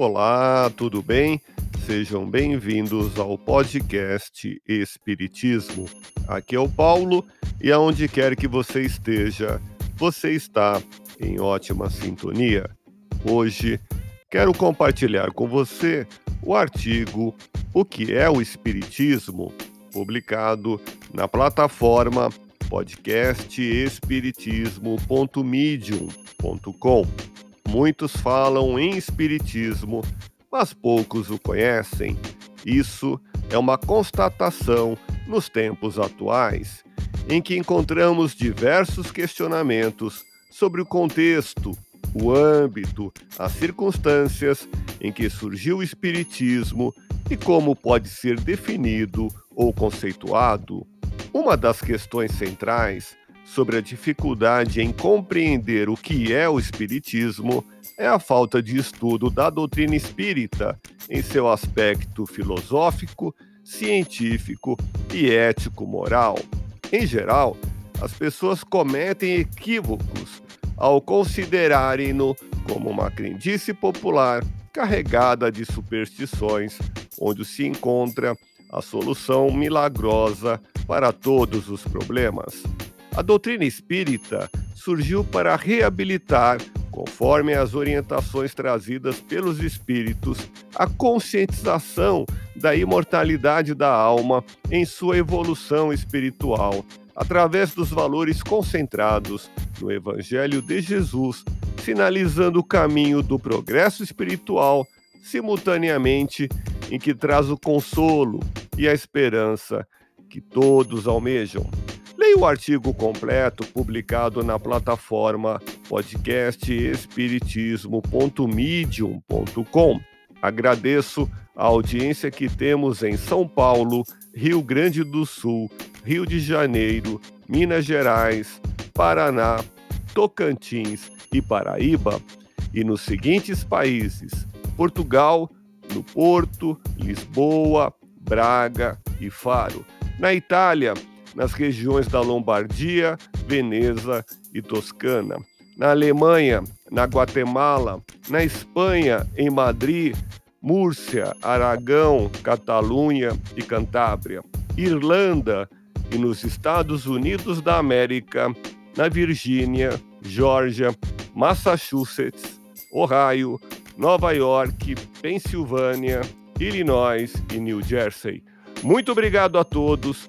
Olá, tudo bem? Sejam bem-vindos ao podcast Espiritismo. Aqui é o Paulo e aonde quer que você esteja, você está em ótima sintonia. Hoje quero compartilhar com você o artigo O que é o Espiritismo, publicado na plataforma podcastespiritismo.medium.com. Muitos falam em espiritismo, mas poucos o conhecem. Isso é uma constatação nos tempos atuais, em que encontramos diversos questionamentos sobre o contexto, o âmbito, as circunstâncias em que surgiu o espiritismo e como pode ser definido ou conceituado. Uma das questões centrais sobre a dificuldade em compreender o que é o Espiritismo é a falta de estudo da doutrina espírita em seu aspecto filosófico, científico e ético-moral. Em geral, as pessoas cometem equívocos ao considerarem-no como uma crendice popular carregada de superstições, onde se encontra a solução milagrosa para todos os problemas. A doutrina espírita surgiu para reabilitar, conforme as orientações trazidas pelos espíritos, a conscientização da imortalidade da alma em sua evolução espiritual, através dos valores concentrados no Evangelho de Jesus, sinalizando o caminho do progresso espiritual, simultaneamente em que traz o consolo e a esperança que todos almejam. Leia o artigo completo publicado na plataforma podcastespiritismo.medium.com. Agradeço a audiência que temos em São Paulo, Rio Grande do Sul, Rio de Janeiro, Minas Gerais, Paraná, Tocantins e Paraíba, e nos seguintes países: Portugal, no Porto, Lisboa, Braga e Faro. Na Itália, nas regiões da Lombardia, Veneza e Toscana. Na Alemanha, na Guatemala, na Espanha, em Madrid, Múrcia, Aragão, Catalunha e Cantábria, Irlanda e nos Estados Unidos da América, na Virgínia, Geórgia, Massachusetts, Ohio, Nova York, Pensilvânia, Illinois e New Jersey. Muito obrigado a todos